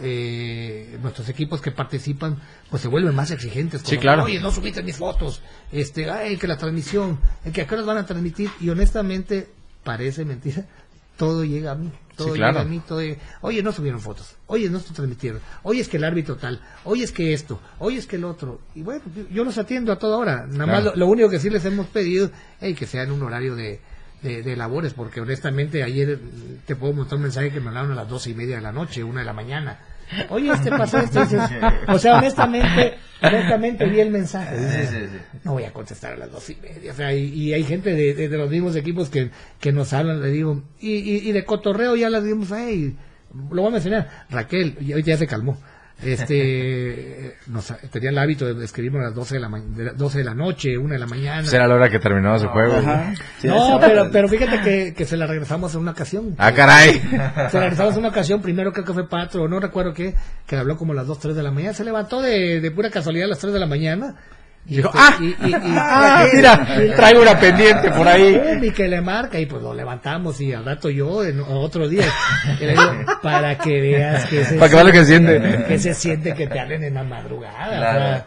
eh, nuestros equipos que participan, pues se vuelven más exigentes. Sí, claro. Oye, no subiste mis fotos, este, ay, que la transmisión, el que a qué horas van a transmitir, y honestamente, parece mentira, todo llega a mí. Todo Sí, claro. llega a mí, todo llega- Oye, no subieron fotos. Oye, no se transmitieron. Oye, es que el árbitro tal. Oye, es que esto. Oye, es que el otro. Y bueno, yo, los atiendo a toda hora. Nada más lo, lo único que sí les hemos pedido es que sea en un horario de, de, de labores, porque honestamente ayer te puedo mostrar un mensaje que me hablaron a las doce y media de la noche, una de la mañana. Oye, este pasó esto. dices, o sea, honestamente, honestamente vi el mensaje. dices, No voy a contestar a las dos y media. O sea, y, y hay gente de, de- de los mismos equipos que, que nos hablan, le digo, y, y, y de cotorreo ya les dimos, hey, lo voy a mencionar, Raquel, y ahorita ya se calmó. Este, nos, tenía el hábito de escribirnos a las 12 de la, ma- de la- 12 de la noche, 1 de la mañana. Esa era la hora que terminaba su juego. Ajá. Sí, no, pero, pero fíjate que, que se la regresamos en una ocasión. Ah, caray. Se la regresamos en una ocasión, primero creo que fue Patro, no recuerdo qué, que habló como a las 2, 3 de la mañana. Se levantó de, de pura casualidad a las 3 de la mañana. Y este, ah, y- y- y- ah, mira, traigo una pendiente por ahí. Y que le marca y pues lo levantamos y al rato yo en otro día. Y le digo, para que veas que se, Para que veas lo que siente. que se siente que te hablen en la madrugada. o sea,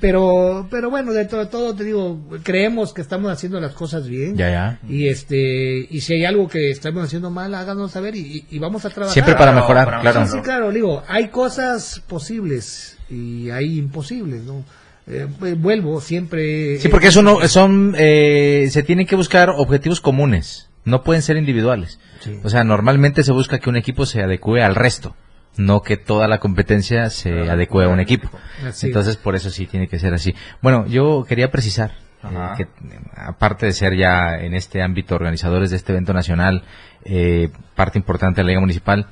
pero, pero bueno, de todo, todo te digo, creemos que estamos haciendo las cosas bien. Ya, ya. Y este, y si hay algo que estamos haciendo mal, háganos saber y, vamos a trabajar. Siempre para mejorar, claro. Sí, sí, claro, digo, hay cosas posibles y hay imposibles, ¿no? Eh, vuelvo siempre. Sí, porque eso no, son, eh, se tienen que buscar objetivos comunes, no pueden ser individuales. Sí. O sea, normalmente se busca que un equipo se adecue al resto, no que toda la competencia se adecue a un equipo. Así. Entonces, por eso sí tiene que ser así. Bueno, yo quería precisar eh, que, eh, aparte de ser ya en este ámbito organizadores de este evento nacional, eh, parte importante de la Liga Municipal,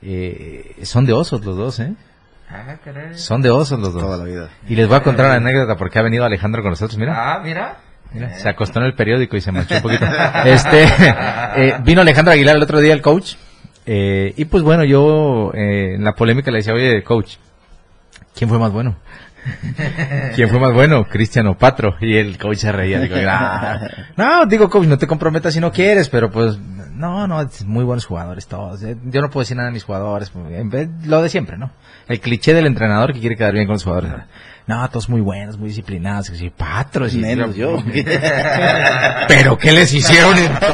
eh, son de osos los dos, ¿eh? Ah, caray. Son de osos los dos. Toda la vida. Y les voy a contar una anécdota porque ha venido Alejandro con nosotros, mira. Ah, mira. Mira, se acostó en el periódico y se marchó un poquito. Este, eh, vino Alejandro Aguilar el otro día, el coach. eh, y pues bueno, yo eh, en la polémica le decía, oye, coach, ¿quién fue más bueno? ¿Quién fue más bueno? Cristiano Patro. Y el coach se reía. Digo, "Ah". no, digo, coach, no te comprometas si no quieres, pero pues, no, no, es muy buenos jugadores todos. eh, Yo no puedo decir nada de mis jugadores. pues, en vez- Lo de siempre, ¿no? El cliché del entrenador que quiere quedar bien con los jugadores. No, todos muy buenos, muy disciplinados. Patro, sí, Menos yo. pero ¿qué les hicieron entonces?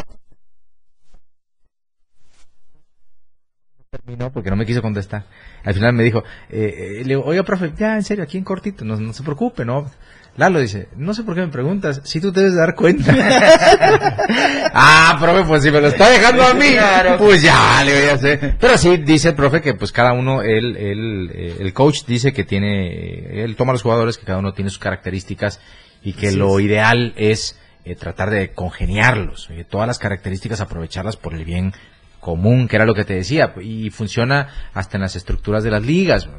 Terminó porque no me quiso contestar. Al final me dijo, eh, eh, le digo, oiga, profe, ya, en serio, aquí en cortito, no, no se preocupe, ¿no? Lalo dice, no sé por qué me preguntas, si tú te debes dar cuenta. ah, profe, pues si me lo está dejando a mí, Claro. pues ya, le voy a hacer. Pero sí, dice el profe que pues cada uno, él, él, eh, el coach dice que tiene, él toma a los jugadores, que cada uno tiene sus características y que lo ideal es eh, tratar de congeniarlos, eh, todas las características aprovecharlas por el bien común, que era lo que te decía, y funciona hasta en las estructuras de las ligas.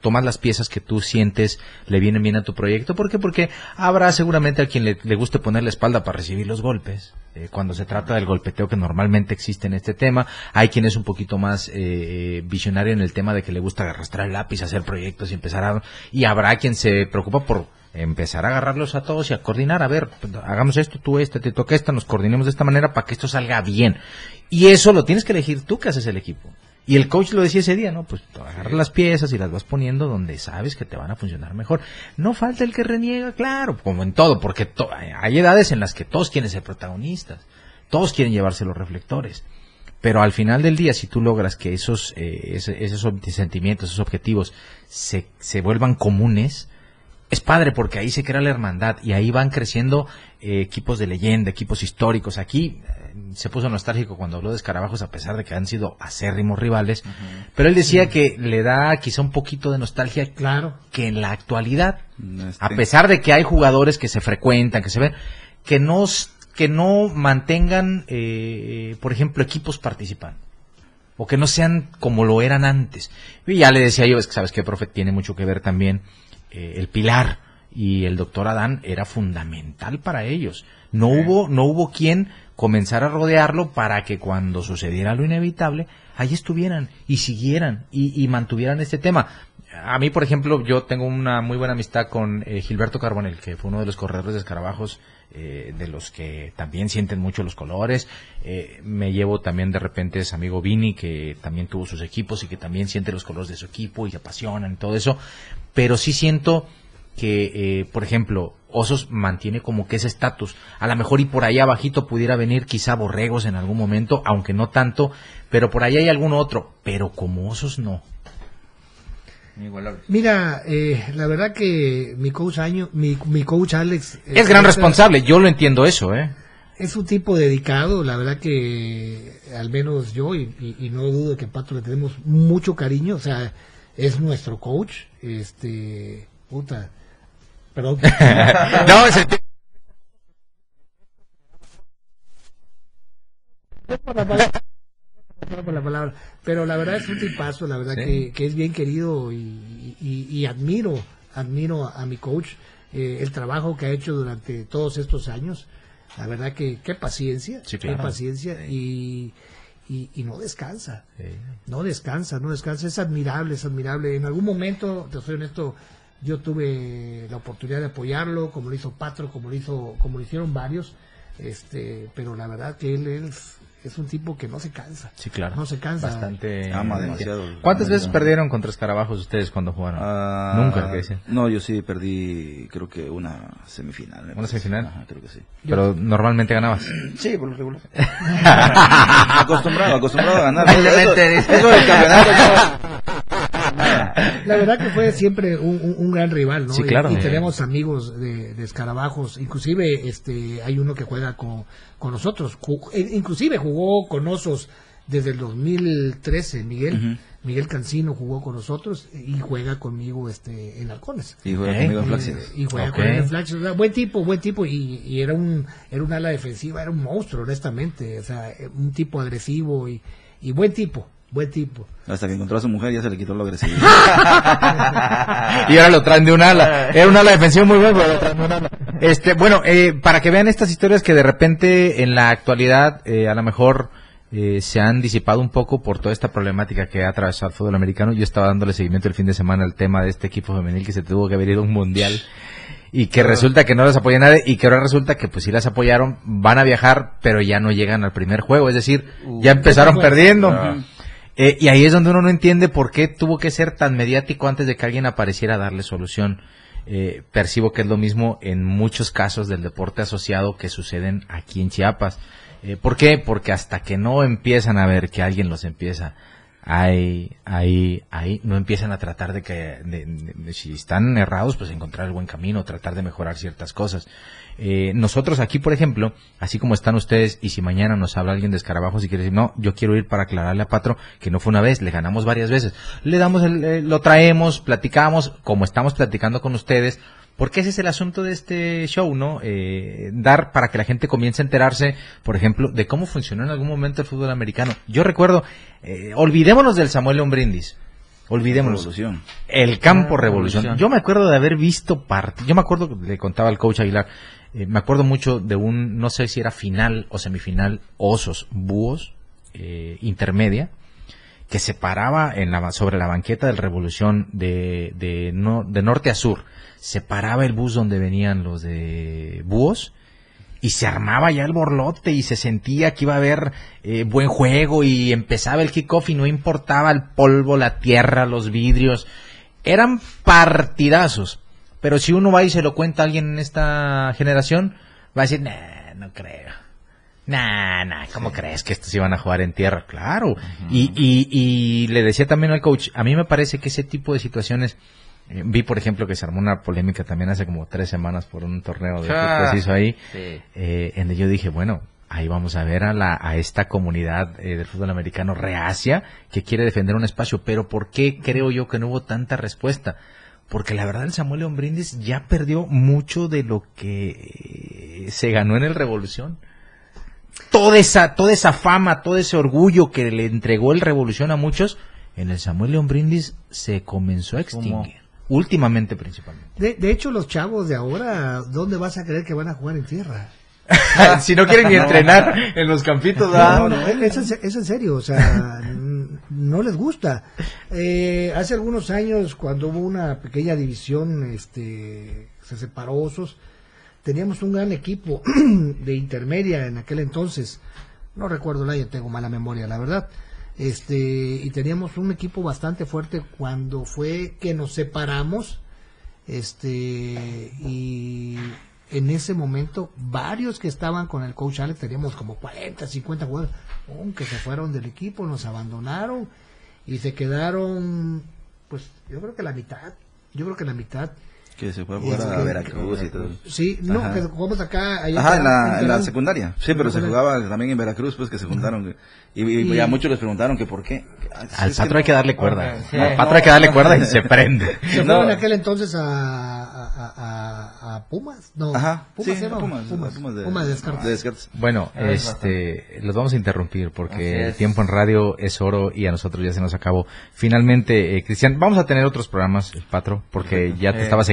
Tomas las piezas que tú sientes le vienen bien a tu proyecto. ¿Por qué? Porque habrá seguramente a quien le, le guste poner la espalda para recibir los golpes. eh, cuando se trata del golpeteo que normalmente existe en este tema, hay quien es un poquito más eh, visionario en el tema de que le gusta arrastrar el lápiz, hacer proyectos y empezar a... Y habrá quien se preocupa por empezar a agarrarlos a todos y a coordinar, a ver, hagamos esto, tú este, te toca esta, nos coordinemos de esta manera para que esto salga bien. Y eso lo tienes que elegir tú que haces el equipo. Y el coach lo decía ese día, ¿no? Pues agarras las piezas y las vas poniendo donde sabes que te van a funcionar mejor. No falta el que reniega, claro, como en todo, porque to- hay edades en las que todos quieren ser protagonistas, todos quieren llevarse los reflectores. Pero al final del día, si tú logras que esos, eh, esos ob- sentimientos, esos objetivos se, se vuelvan comunes, es padre porque ahí se crea la hermandad y ahí van creciendo eh, equipos de leyenda, equipos históricos. Aquí eh, se puso nostálgico cuando habló de escarabajos a pesar de que han sido acérrimos rivales, pero él decía que le da quizá un poquito de nostalgia Claro. que en la actualidad, Este, a pesar de que hay jugadores que se frecuentan, que se ven, que no, que no mantengan, eh, por ejemplo, equipos participando. O que no sean como lo eran antes. Y ya le decía yo, es que sabes que, profe, tiene mucho que ver también eh, el pilar y el doctor Adán era fundamental para ellos. No hubo, no hubo quien comenzara a rodearlo para que cuando sucediera lo inevitable, ahí estuvieran y siguieran y, y mantuvieran este tema. A mí, por ejemplo, yo tengo una muy buena amistad con eh, Gilberto Carbonel, que fue uno de los corredores de escarabajos, eh, de los que también sienten mucho los colores. Eh, me llevo también de repente es amigo Vini, que también tuvo sus equipos y que también siente los colores de su equipo y se apasionan y todo eso. Pero sí siento que, eh, por ejemplo, Osos mantiene como que ese estatus. A lo mejor y por ahí abajito pudiera venir quizá Borregos en algún momento, aunque no tanto, pero por ahí hay algún otro. Pero como Osos no. Mira, eh, la verdad que mi coach Año, mi, mi coach Alex eh, Es gran es- responsable, yo lo entiendo eso, ¿eh? Es un tipo dedicado, la verdad que al menos yo y, y- y no dudo que Pato le tenemos mucho cariño, o sea, es nuestro coach, este, puta, perdón. no, es el- palabra, la palabra. Pero la verdad es un tipazo, la verdad Sí. que, que es bien querido y, y, admiro, admiro a, mi coach, eh, el trabajo que ha hecho durante todos estos años. La verdad que qué paciencia, Sí, qué paciencia y, y, y no descansa. No descansa, no descansa. Es admirable, es admirable. En algún momento, te soy honesto, yo tuve la oportunidad de apoyarlo, como lo hizo Patro, como lo hizo, como lo hicieron varios. Este, pero la verdad que él es, es un tipo que no se cansa. Sí, claro. No se cansa. Bastante. Ama demasiado. ¿Cuántas Ama veces perdieron contra escarabajos ustedes cuando jugaron? Ah, Nunca. No, yo sí perdí, creo que una semifinal. ¿Una parece. semifinal? Ajá, creo que sí. Pero normalmente ganabas. Sí, por lo regular. acostumbrado, acostumbrado a ganar. Eso, eso del campeonato. La verdad que fue siempre un, un- un gran rival, ¿no? Sí, Y- claro. Y, tenemos amigos de, de escarabajos, inclusive este hay uno que juega con, con nosotros, Ju- eh, inclusive jugó con osos desde el 2013, Miguel. Miguel Cancino jugó con nosotros y juega conmigo este en Halcones. Y juega conmigo en Eh, Flaxis. y juega Ok. con él en Flaxis. O sea, buen tipo, buen tipo y, y era un era un ala defensiva, era un monstruo honestamente, o sea, eh, un tipo agresivo y, y buen tipo, buen tipo. Hasta que encontró a su mujer ya se le quitó lo agresivo. y ahora lo traen de un ala. Era un ala defensiva muy bueno, pero lo traen de un ala. Este, bueno, eh, para que vean estas historias que de repente en la actualidad eh, a lo mejor eh, se han disipado un poco por toda esta problemática que ha atravesado el fútbol americano. Yo estaba dándole seguimiento el fin de semana al tema de este equipo femenil que se tuvo que haber ido a un mundial y que resulta que no las apoya nadie y que ahora resulta que pues sí las apoyaron, van a viajar, pero ya no llegan al primer juego, es decir, ya empezaron bueno. perdiendo. Eh, y ahí es donde uno no entiende por qué tuvo que ser tan mediático antes de que alguien apareciera a darle solución. Eh, percibo que es lo mismo en muchos casos del deporte asociado que suceden aquí en Chiapas. Eh, ¿Por qué? Porque hasta que no empiezan a ver que alguien los empieza ahí, ahí, ahí, no empiezan a tratar de que, de- si están errados, pues encontrar el buen camino, tratar de mejorar ciertas cosas. Eh, nosotros aquí, por ejemplo, así como están ustedes, y si mañana nos habla alguien de escarabajos y quiere decir, no, yo quiero ir para aclararle a Patro que no fue una vez, le ganamos varias veces. Le damos el, eh, lo traemos, platicamos, como estamos platicando con ustedes, porque ese es el asunto de este show, ¿no? Eh, dar para que la gente comience a enterarse, por ejemplo, de cómo funcionó en algún momento el fútbol americano. Yo recuerdo, eh, olvidémonos del Samuel León Brindis. Olvidémonos. Revolución. El campo Ah, revolución. Revolución. Yo me acuerdo de haber visto parte. Yo me acuerdo, le contaba al coach Aguilar, eh, me acuerdo mucho de un, no sé si era final o semifinal, osos, búhos, eh, intermedia, que se paraba en la, sobre la banqueta del Revolución de, de, no- de norte a sur. Se paraba el bus donde venían los de búhos y se armaba ya el borlote y se sentía que iba a haber eh, buen juego y empezaba el kickoff y no importaba el polvo, la tierra, los vidrios. Eran partidazos. Pero si uno va y se lo cuenta a alguien en esta generación, va a decir, nah, no creo. Nah, nah, ¿cómo crees que estos iban a jugar en tierra? Claro. y, y, y le decía también al coach, a mí me parece que ese tipo de situaciones, eh, vi por ejemplo que se armó una polémica también hace como tres semanas por un torneo de Ah, que se hizo ahí, sí. eh, en yo dije, bueno, ahí vamos a ver a, la, a esta comunidad eh, del fútbol americano reacia que quiere defender un espacio, pero ¿por qué creo yo que no hubo tanta respuesta? Porque la verdad el Samuel León Brindis ya perdió mucho de lo que eh, se ganó en el Revolución. Toda esa, toda esa fama, todo ese orgullo que le entregó el Revolución a muchos, en el Samuel León Brindis se comenzó a extinguir. Últimamente principalmente. De, de hecho, los chavos de ahora, ¿dónde vas a creer que van a jugar en tierra? si no quieren ni entrenar en los campitos, No, no, es, en se- es en serio, o sea, no les gusta. Eh, hace algunos años, cuando hubo una pequeña división, este, se separó Osos, teníamos un gran equipo de intermedia en aquel entonces. No recuerdo el año, tengo mala memoria, la verdad. Este, y teníamos un equipo bastante fuerte cuando fue que nos separamos. Este, y en ese momento, varios que estaban con el coach Alex, teníamos como 40, 50 jugadores, que se fueron del equipo, nos abandonaron y se quedaron, pues yo creo que la mitad, yo creo que la mitad. Que se fue a jugar a que- Veracruz y todo. Sí, no, Ajá. que jugamos acá. allá Ajá, en la, en en la Terán. secundaria. Sí, pero se jugaba también en Veracruz, pues que se juntaron. Y, y, Y- a muchos les preguntaron que por qué. Al patro hay que darle cuerda. Sí. Al patro hay que darle cuerda y se prende. ¿Se No. fueron en aquel entonces a, a, a, Pumas? No, Ajá, Pumas sí? Pumas, Pumas, Pumas de, Pumas de Descartes. de Descartes. Bueno, es este, los vamos a interrumpir porque el tiempo en radio es oro y a nosotros ya se nos acabó. Finalmente, eh, Cristian, vamos a tener otros programas, el Patro, porque ya te Eh. estabas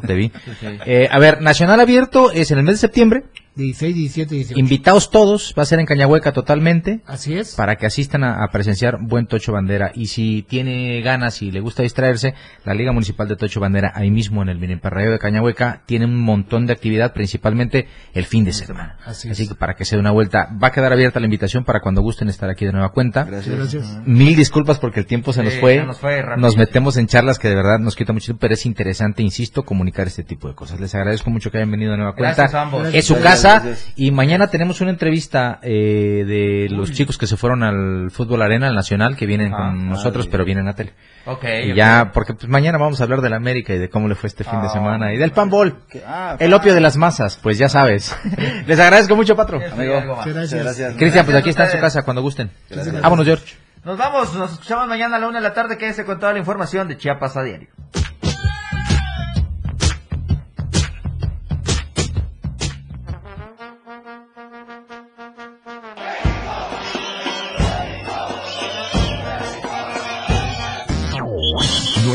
te vi. Eh, a ver, Nacional Abierto es en el mes de septiembre. 16, 17, 18. Invitados todos, va a ser en Cañahueca totalmente. Así es. para que asistan a, a presenciar buen Tocho Bandera. Y si tiene ganas y le gusta distraerse, la Liga Municipal de Tocho Bandera, ahí mismo en el Miniparrayo de Cañahueca, tiene un montón de actividad, principalmente el fin de semana. Así Así es. que para que se dé una vuelta, va a quedar abierta la invitación para cuando gusten estar aquí de nueva cuenta. Gracias. gracias. Mil disculpas porque el tiempo se nos Sí, fue. se nos fue. Nos metemos en charlas que de verdad nos quita mucho tiempo, pero es interesante, insisto, comunicar este tipo de cosas. Les agradezco mucho que hayan venido de nueva cuenta. Gracias a ambos. Es su Gracias, casa gracias. y mañana tenemos una entrevista eh, de los chicos que se fueron al fútbol arena, al nacional, que vienen Ah, con nosotros, pero vienen a tele. Ok. Y ya, porque pues mañana vamos a hablar de la América y de cómo le fue este fin de Ah, semana y del panbol. Ah, El opio de las masas, pues ya sabes. Les agradezco mucho, Patro. Amigo. Muchas gracias. gracias. Cristian, pues aquí está en su casa cuando gusten. Gracias. Vámonos, George. Nos vamos, nos escuchamos mañana a la una de la tarde. Quédese con toda la información de Chiapas a diario.